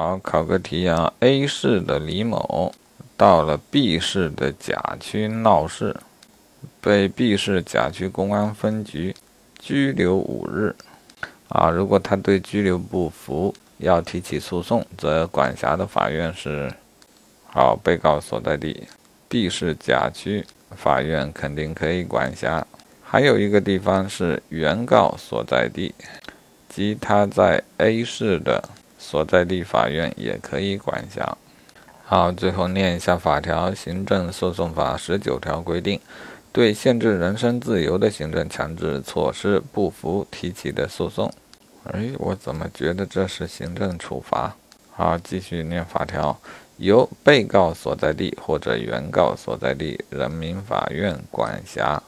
好，考个题啊，A 市的李某到了 B 市的甲区闹事，被 B 市甲区公安分局拘留五日。啊，如果他对拘留不服，要提起诉讼，则管辖的法院是，好，被告所在地 B 市甲区法院肯定可以管辖。还有一个地方是原告所在地，即他在 A 市的。所在地法院也可以管辖。好，最后念一下法条：行政诉讼法十九条规定，对限制人身自由的行政强制措施不服提起的诉讼。哎，我怎么觉得这是行政处罚？好，继续念法条：由被告所在地或者原告所在地人民法院管辖。